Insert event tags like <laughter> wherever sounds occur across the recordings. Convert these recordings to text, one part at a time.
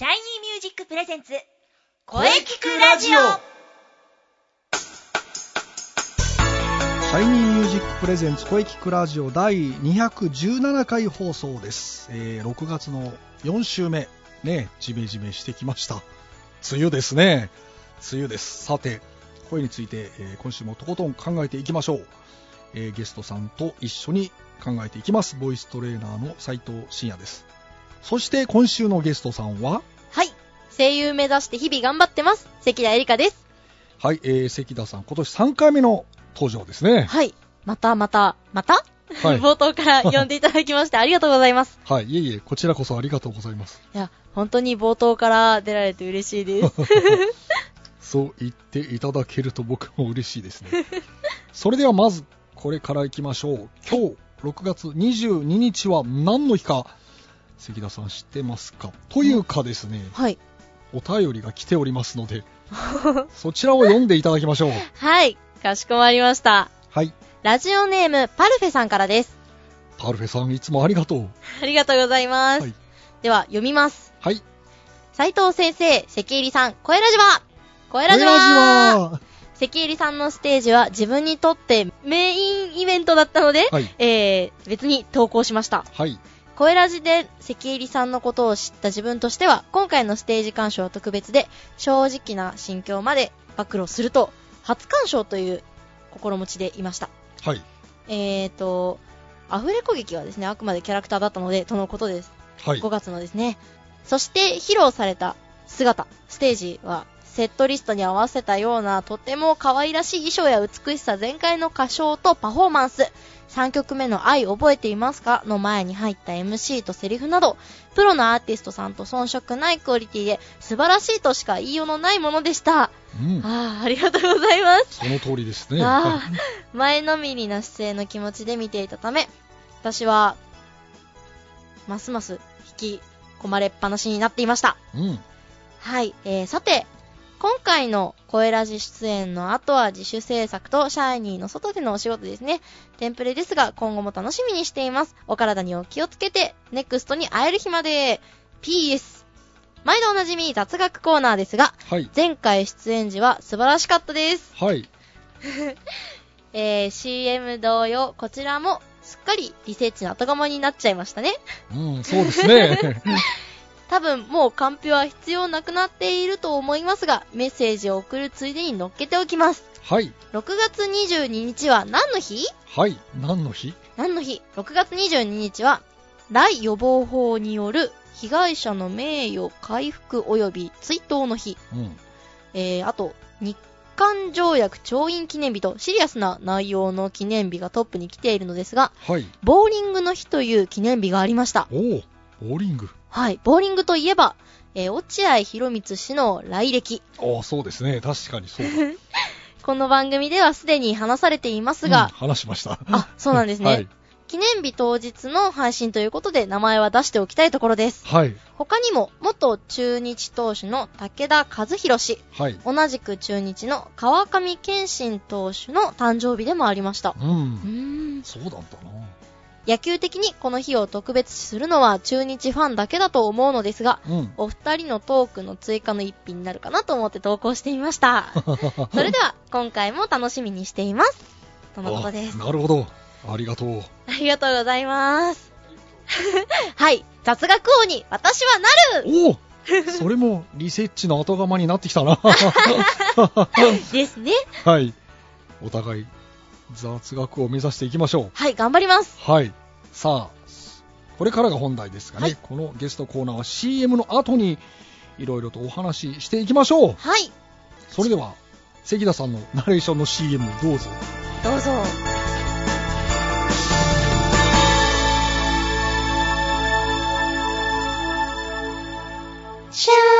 シャイニーミュージックプレゼンツ声キクラジオ。シャイニーミュージックプレゼンツ声キクラジオ第217回放送です、えー6月の4週目。ねジメジメしてきました。梅雨ですね。梅雨です。さて声について、えー今週もとことん考えていきましょう、えーゲストさんと一緒に考えていきます。ボイストレーナーの斉藤真也です。そして今週のゲストさんははい。声優目指して日々頑張ってます。関田絵里香です。はい、えー関田さん今年3回目の登場ですねはい。またまた、また、はい <laughs> 冒頭から呼んでいただきまして <laughs> ありがとうございます。はいいえいえこちらこそありがとうございますいや、本当に冒頭から出られて嬉しいです。<laughs> そう言っていただけると僕も嬉しいですね。それではまず、これから行きましょう。今日、6月22日は何の日か、関田さん知ってますか？というかですね、はい。お便りが来ておりますので、<laughs> そちらを読んでいただきましょう。はい。かしこまりました。はい。ラジオネーム、パルフェさんからです。パルフェさん、いつもありがとう。ありがとうございます。はいでは、読みます。はい。斉藤先生、関入さん、声ラジは声ラジ声はラジは関入さんのステージは自分にとってメインイベントだったので、はい。えー、別に投稿しました。はい。声ラジで関入さんのことを知った自分としては、今回のステージ鑑賞は特別で、正直な心境まで暴露すると、初鑑賞という心持ちでいました。はい。えーと、アフレコ劇はですね、あくまでキャラクターだったので、とのことです。はい5。月のですね。そして披露された姿、ステージは、セットリストに合わせたようなとても可愛らしい衣装や美しさ全開の歌唱とパフォーマンス、3曲目の愛覚えていますか？の前に入った MC とセリフなど、プロのアーティストさんと遜色ないクオリティで素晴らしいとしか言いようのないものでした。うん。ああ、ありがとうございます。その通りですね。あ前のめりな姿勢の気持ちで見ていたため、私は、ますます引き込まれっぱなしになっていました。い。うん。はい、えー、さて、今回の声ラジ出演の後は自主制作とシャイニーの外でのお仕事ですね。テンプレですが、今後も楽しみにしています。お体にお気をつけて、ネクストに会える日まで。PS。毎度おなじみ雑学コーナーですが、はい。前回出演時は素晴らしかったです。はい。<laughs> えー、CM 同様、こちらもすっかりリセッチの後釜になっちゃいましたね。うん、そうですね。<laughs> 多分もうカンペは必要なくなっていると思いますが、メッセージを送るついでに乗っけておきます。はい。6月22日は何の日？はい。何の日？何の日 ?6 月22日は、来予防法による被害者の名誉回復及び追悼の日。うん。えー、あと、日韓条約調印記念日とシリアスな内容の記念日がトップに来ているのですが、はい。ボーリングの日という記念日がありました。おお、ボーリング。はい。ボーリングといえば、えー落合博満氏の来歴。ああ、そうですね。確かにそうだ。<laughs> この番組ではすでに話されていますうんが、話しました。あ、そうなんですね。はい。記念日当日の配信ということで名前は出しておきたいところです。はい。他にも、元中日投手の武田和弘氏、はい。同じく中日の川上健信投手の誕生日でもありました。う。うーん。そうなんだな。野球的にこの日を特別視するのは中日ファンだけだと思うのですが、うん。お二人のトークの追加の一品になるかなと思って投稿してみました。<laughs> それでは、今回も楽しみにしています。とのことですあ。なるほど。ありがとう。ありがとうございます。<laughs> はい。雑学王に私はなるおおそれもリセッチの後釜になってきたな。<laughs> ですね。はい。お互い雑学を目指していきましょう。はい、頑張ります。はい。さあ、これからが本題ですがね、はいこのゲストコーナーは CM の後にいろいろとお話ししていきましょう。はい、それでは、関田さんのナレーションの CM どうぞ。どうぞ。Shiny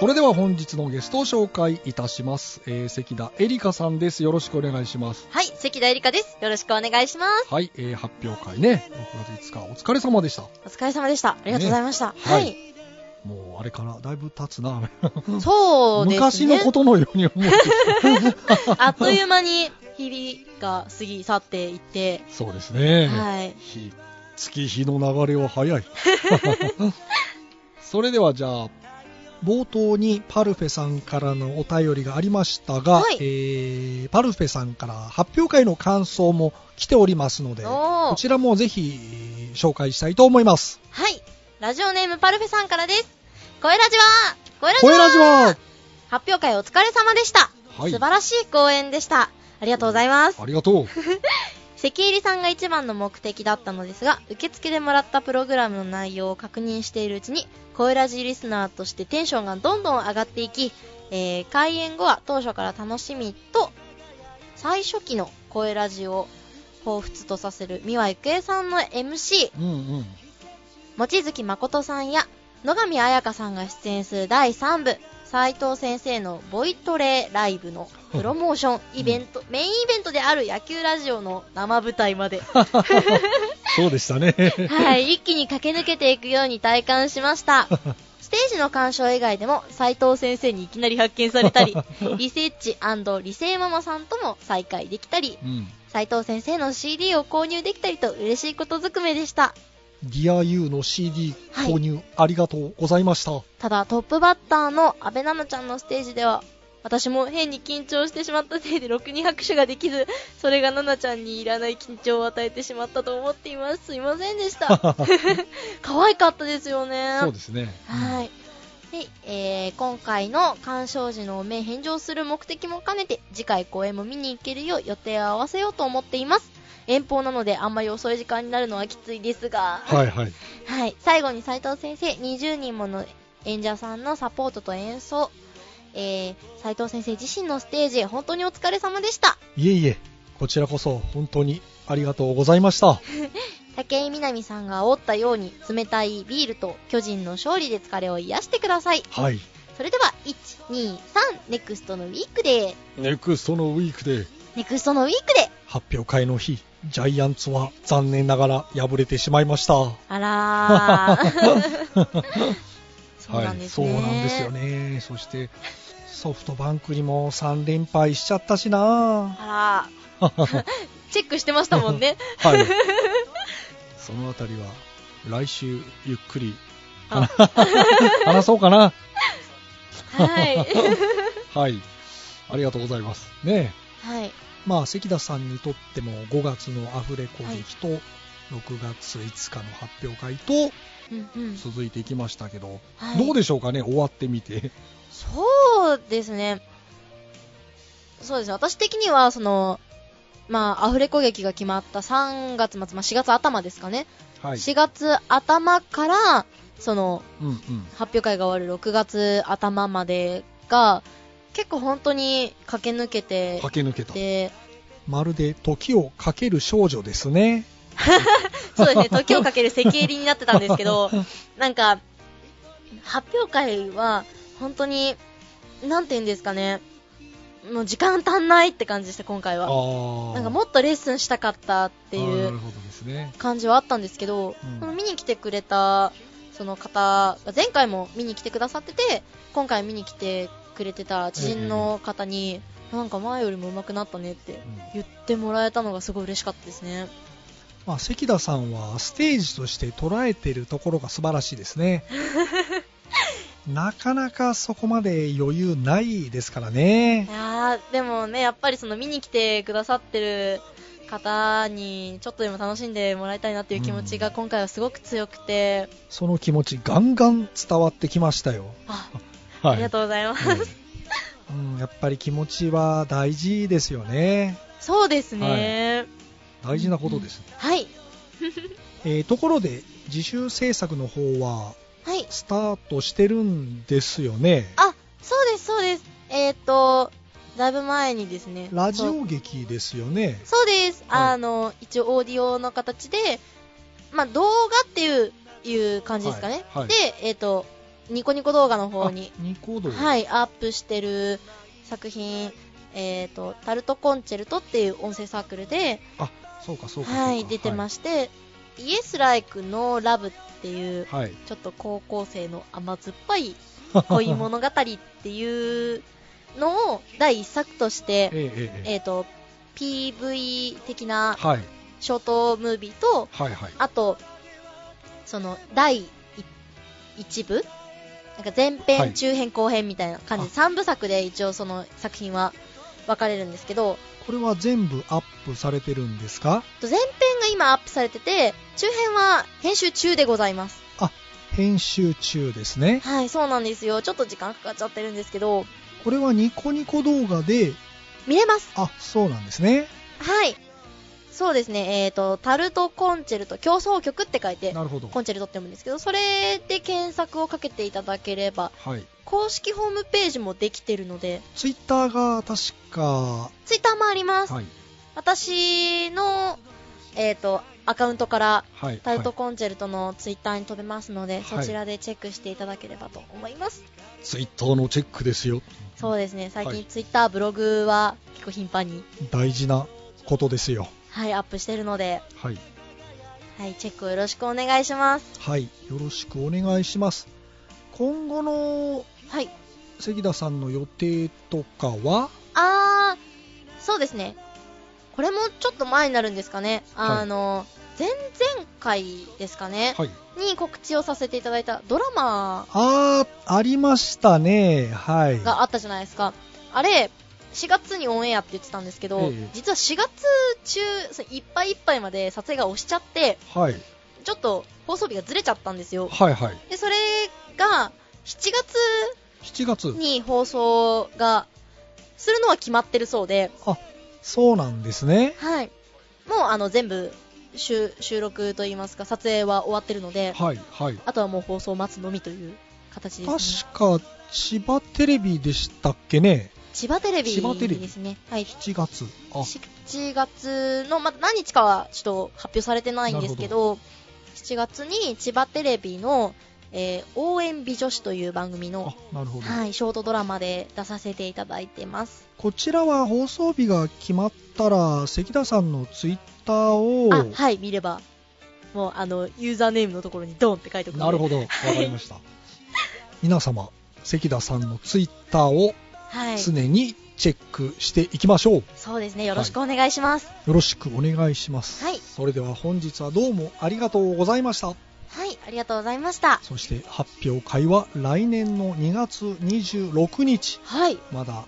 それでは本日のゲストを紹介いたします。えー、関田エリカさんです。よろしくお願いします。はい、関田絵里香です。よろしくお願いします。はい、えー、発表会ね、6月5日、お疲れ様でした。お疲れ様でした。ありがとうございました。ねははいい。もう、あれからだいぶ経つな。そうですね。昔のことのように思ってきた。<laughs> あっという間に日々が過ぎ去っていって、そうですね。はい。日、月日の流れは早い。<laughs> <laughs> それではじゃあ、冒頭にパルフェさんからのお便りがありましたが、はいえーパルフェさんから発表会の感想も来ておりますので、こちらもぜひえー紹介したいと思います。はい。ラジオネームパルフェさんからです。声ラジは声ラジは発表会お疲れ様でした。はい素晴らしい講演でした。ありがとうございます。ありがとう。<laughs> 関入さんが一番の目的だったのですが、受付でもらったプログラムの内容を確認しているうちに、声ラジリスナーとしてテンションがどんどん上がっていき、えー開演後は当初から楽しみと、最初期の声ラジを彷彿とさせる三輪郁恵さんの MC、うんうん。望月誠さんや野上彩香さんが出演する第3部斉藤先生のボイトレライブの <laughs> プロモーションイベント、メインイベントである野球ラジオの生舞台まで、<laughs> <laughs> そうでしたね。はい、一気に駆け抜けていくように体感しました。ステージの鑑賞以外でも斉藤先生にいきなり発見されたり、リセッチリセイママさんとも再会できたり、うん。斉藤先生の CD を購入できたりと嬉しいことずくめでした。 Dear U の CD はい。購入ありがとうございました。ただトップバッターの安部菜々ちゃんのステージでは私も変に緊張してしまったせいでろくに拍手ができずそれが奈々ちゃんにいらない緊張を与えてしまったと思っています。すいませんでした。<laughs> 可愛かったですよね。そうですね。はい。で、えー今回の鑑賞時のお名返上する目的も兼ねて次回公演も見に行けるよう予定を合わせようと思っています遠方なのであんまり遅い時間になるのはきついですが。はいはい。はい、最後に斉藤先生20人もの演者さんのサポートと演奏、えー、斉藤先生自身のステージ本当にお疲れ様でした。いえいえ、こちらこそ本当にありがとうございました。<laughs> 武井みなみさんが煽ったように冷たいビールと巨人の勝利で疲れを癒してください。はい。それでは123ネクストのウィークで。ネクストのウィークで。ネクストのウィークで。発表会の日、ジャイアンツは残念ながら敗れてしまいました。あら <laughs> はい、そうなんですよね。そして、ソフトバンクにも3連敗しちゃったしなあらー <laughs> チェックしてましたもんねはい。そのあたりは、来週ゆっくりあ話そうかな。はい <laughs> はい。ありがとうございます。ねはいまあ、関田さんにとっても5月のアフレコ劇と、6月5日の発表会と続いていきましたけど、はいどうでしょうかね、終わってみて。そうですね。そうですね。私的には、その、まあ、アフレコ劇が決まった3月末、まあ、4月頭ですかね。はい。4月頭から、その、うんうん。発表会が終わる6月頭までが、結構本当に駆け抜けて駆け抜けた。で、まるで時をかける少女ですね。<laughs> そうですね、時をかける席入りになってたんですけど、<laughs> なんか、発表会は、本当に、なんて言うんですかね、もう時間足んないって感じでした、今回あは。あ。なんかもっとレッスンしたかったっていうなるほどですね。感じはあったんですけど、うんその見に来てくれたその方が前回も見に来てくださってて、今回見に来てくれてた知人の方に、なんか前よりも上手くなったねってうん言ってもらえたのがすごい嬉しかったですね。まあ、関田さんはステージとして捉えているところが素晴らしいですね。<laughs> なかなかそこまで余裕ないですからいね。やーでもね、やっぱりその見に来てくださってる方にちょっとでも楽しんでもらいたいなっていう気持ちが今回はすごく強くて、その気持ちガンガン伝わってきましたよ。あはありがとうございます。うん、やっぱり気持ちは大事ですよね。そうですね。大事なことですね。はい。<laughs> えーところで、自主制作の方ははい。スタートしてるんですよね。あ、そうです、そうです。えっ、と、だいぶ前にですね。ラジオ劇ですよね。そうです。はいあの、一応オーディオの形で、まあ、動画っていう、いう感じですかね。はいはいで、えっ、と、ニコニコ動画の方に、あニコ動。はい、アップしてる作品、えっ、と、タルトコンチェルトっていう音声サークルで、あ、そうかそうか。はい、出てまして、イエスライクのラブっていう、はい。はい。ちょっと高校生の甘酸っぱい <laughs> 恋物語っていうのを第一作として、<laughs> えええええっ、と、PV 的なはい。ショートムービーと、はいはい。あと、その、第一部なんか前編、はい中編、後編みたいな感じで、3部作で一応その作品は分かれるんですけど、これは全部アップされてるんですか？前編が今アップされてて、中編は編集中でございます。編集中ですね。はい、そうなんですよ。ちょっと時間かかっちゃってるんですけど、これはニコニコ動画で、見れます。あ、そうなんですね。はい。そうですね、えっ、と、タルトコンチェルト競争曲って書いて、なるほど。コンチェルトって読むんですけど、それで検索をかけていただければ、はい。公式ホームページもできてるので、ツイッターが確か、ツイッターもあります。はい。私の、えっ、と、アカウントから、はい。タルトはいコンチェルトのツイッターに飛べますので、いそちらでチェックしていただければと思います。ツイッターのチェックですよ。そうですね、最はい近ツイッター、ブログは結構頻繁に、大事なことですよ。はい、アップしてるので、はい。はい、チェックをよろしくお願いします。はい。よろしくお願いします。今後のはい。関田さんの予定とかは？あー、そうですね。これもちょっと前になるんですかね。はいあの、前々回ですかね。はい。に告知をさせていただいたドラマあー、ありましたね。はい。があったじゃないですか。あれ、4月にオンエアって言ってたんですけど、ええ実は4月中、いっぱいいっぱいまで撮影が押しちゃって、はい。ちょっと放送日がずれちゃったんですよ。はいはい。で、それが、7 7月月。に放送が、するのは決まってるそうで、あ、そうなんですね。はい。もう、あの、全部、収収録といいますか、撮影は終わってるので、はいはい。あとはもう放送を待つのみという形ですね。確か、千葉テレビでしたっけね。千葉テレビ千葉テレビ？ですね。はい。7月。あ、7月の、まだ何日かはちょっと発表されてないんですけど、7月に千葉テレビの、えー応援美女子という番組の、あ、なるほど。はい、ショートドラマで出させていただいてます。こちらは放送日が決まったら、関田さんのツイッターを、あ、はい、見れば、もう、あの、ユーザーネームのところにドンって書いておくなるほど、わかりました。<laughs> 皆様、関田さんのツイッターをはい。常にチェックしていきましょう。そうですね、よろしくお願いします。よろしくお願いします。はいそれでは本日はどうもありがとうございました。はい、ありがとうございました。そして発表会は来年の2月26日。はい、まだ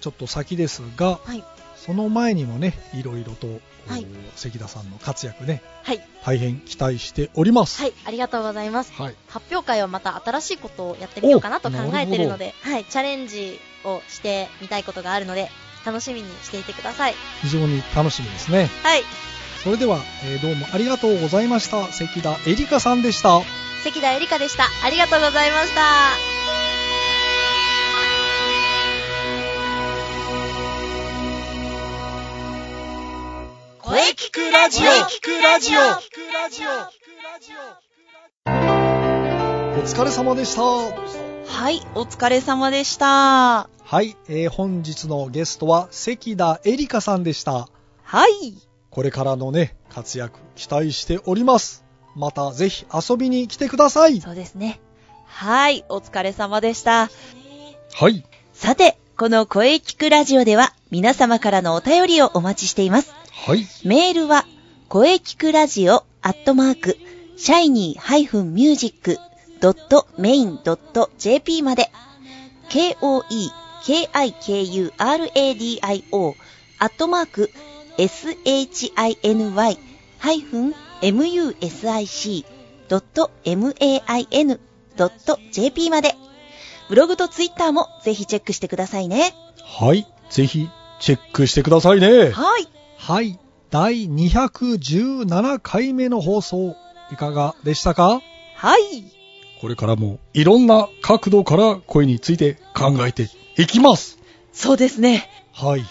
ちょっと先ですが、はい、その前にもね、いろいろと、はいお関田さんの活躍ね、はい、大変期待しております。はい、ありがとうございます。はい。発表会はまた新しいことをやってみようかなと考おえてるので、はい、チャレンジをしてみたいことがあるので、楽しみにしていてください。非常に楽しみですね。はい、それでは、えーどうもありがとうございました。関田エリカさんでした。関田絵里香でした。ありがとうございました。声聞くラジオ聞くラジオお疲れ様でした。はい、お疲れ様でした。はい、えー本日のゲストは関田エリカさんでした。はい。これからのね、活躍期待しております。またぜひ遊びに来てください。そうですね。はい、お疲れ様でした。はい。さて、この声聞くラジオでは皆様からのお便りをお待ちしています。はい。メールは、声聞くラジオアットマーク、シャイニー -music.main.jp まで、k-o-e-k-i-k-u-r-a-d-i-o アットマーク、shiny-music.main.jp まで。ブログとツイッターもぜひチェックしてくださいね。はい。ぜひ、チェックしてくださいね。はい。はい。第217回目の放送、いかがでしたか？はい。これからも、いろんな角度から声について考えていきます。そうですね。はい。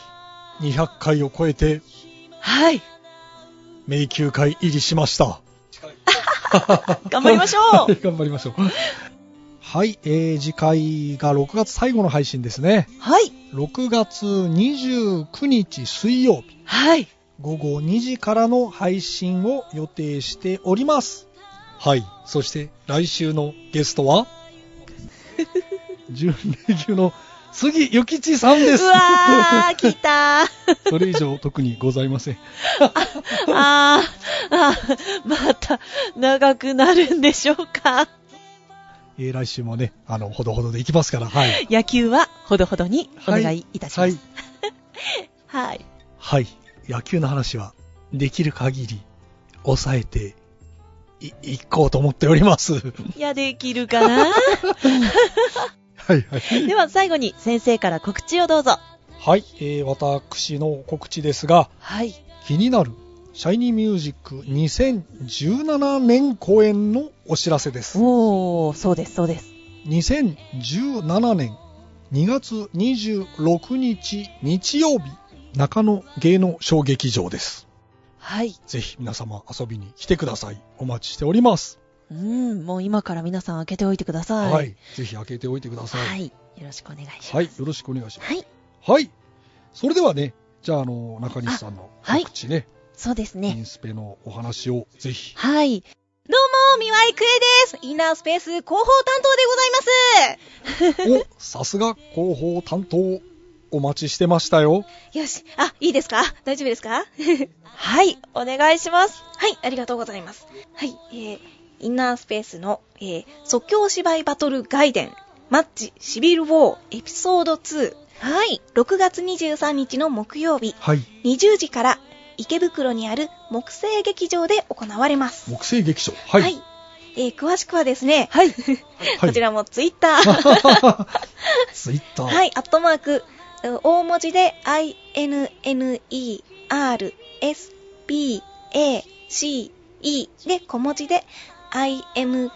200回を超えて、はい。迷宮会入りしました。頑張りましょうはい頑張りましょう。はい、えー、次回が6月最後の配信ですね。はい。6月29日水曜日、はい。午後2時からの配信を予定しております。はい、そして来週のゲストは、<laughs> 準レギュの杉ゆきちさんです。うわー、来たー。<laughs> それ以上特にございません。あー、あー、また長くなるんでしょうか。えー来週もね、あの、ほどほどでいきますから、はい。野球はほどほどにお願いいたしまはいす。。はい。はい。野球の話は、できる限り、抑えてい、いこうと思っております。いや、できるかな？はいはい。では最後に先生から告知をどうぞ。はい、えー、私の告知ですが、はい。気になる、シャイニーミュージック2017年公演のお知らせです。おー、そうです、そうです。2017年2月26日日曜日、中野芸能小劇場です。はい。ぜひ皆様遊びに来てください。お待ちしております。うん、もう今から皆さん開けておいてください。はい。ぜひ開けておいてください。はい。よろしくお願いします。はい。よろしくお願いします。はい。はい。それではね、じゃあ、あの、中西さんのはい告知ね、そうですね。インスペのお話をぜひ。はい。どうも、三輪郁恵です。インナースペース広報担当でございます。お、さすが広報担当、お待ちしてましたよ。よし。あ、いいですか？大丈夫ですか？はい。お願いします。はい、ありがとうございます。はい、えー、インナースペースの、えー、即興芝居バトル外伝、マッチシビルウォーエピソード2。はい、6月23日の木曜日、はい。20時から池袋にある木星劇場で行われます。木星劇場。はい。えー、詳しくはですね、はい。<laughs> はいこちらもツイッター。<laughs> ツイッター。はい、アットマーク、大文字で INNERSPACE で小文字で INPRO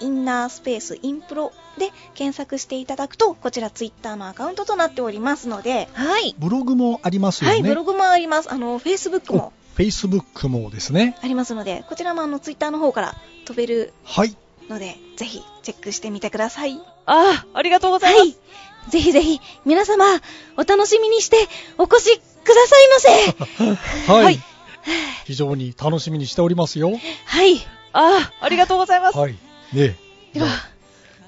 インナースペースインプロで検索していただくと、こちらツイッターのアカウントとなっておりますので、はい。ブログもありますよね。はい、ブログもあります。あの、フェイスブックも Facebook もですね。ありますので、こちらもあの、ツイッターの方から飛べるはい。ので、ぜひチェックしてみてください。あー、ありがとうございます。はい。ぜひぜひ、皆様、お楽しみにして、お越しくださいませ。<laughs> はい。はい非常に楽しみにしておりますよ。はい。あー、ありがとうございます。はい。ねでは、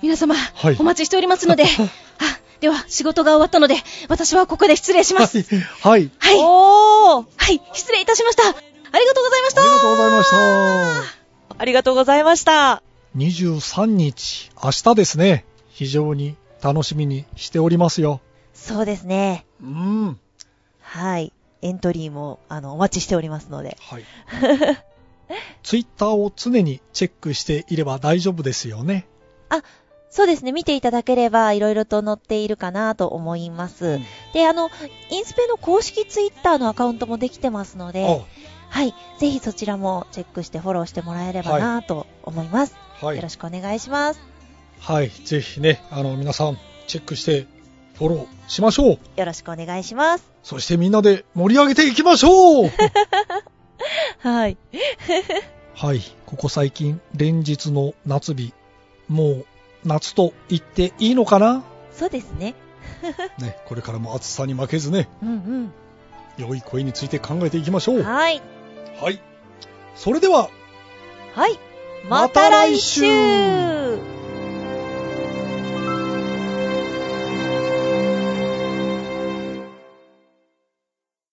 皆様、はいお待ちしておりますので、<laughs> あ、では、仕事が終わったので、私はここで失礼します。はい。はい。おー、はい、失礼いたしました。ありがとうございました。ありがとうございました。ありがとうございました。23日、明日ですね。非常に楽しみにしておりますよ。そうですね。うん。はい。エントリーも、あの、お待ちしておりますので。はい。<laughs> ツイッターを常にチェックしていれば大丈夫ですよね。そうですね。見ていただければ、いろいろと載っているかなと思います。で、あの、インスペの公式ツイッターのアカウントもできてますので、はい。ぜひそちらもチェックしてフォローしてもらえればなと思います。あはいよろ。しくお願いします。はい。ぜひね、あの、皆さん、チェックして、フォローしましょう。よろしくお願いします。そしてみんなで盛り上げていきましょう <laughs> はい。はい。ここ最近、連日の夏日。もう、夏と言っていいのかな？そうですね。<laughs> ね、これからも暑さに負けずね、うん良い声について考えていきましょうん。う。はい。はい。それでは、はい。また来週